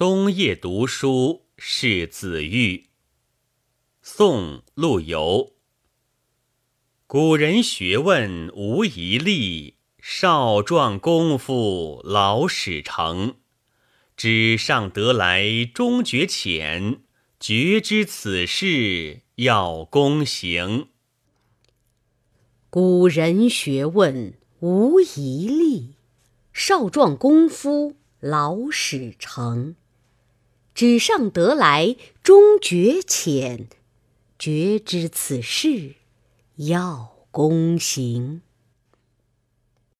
冬夜读书是子玉。宋·陆游。古人学问无遗力，少壮功夫老始成。纸上得来终觉浅，绝知此事要躬行。古人学问无遗力，少壮功夫老始成。纸上得来终觉浅，绝知此事要躬行。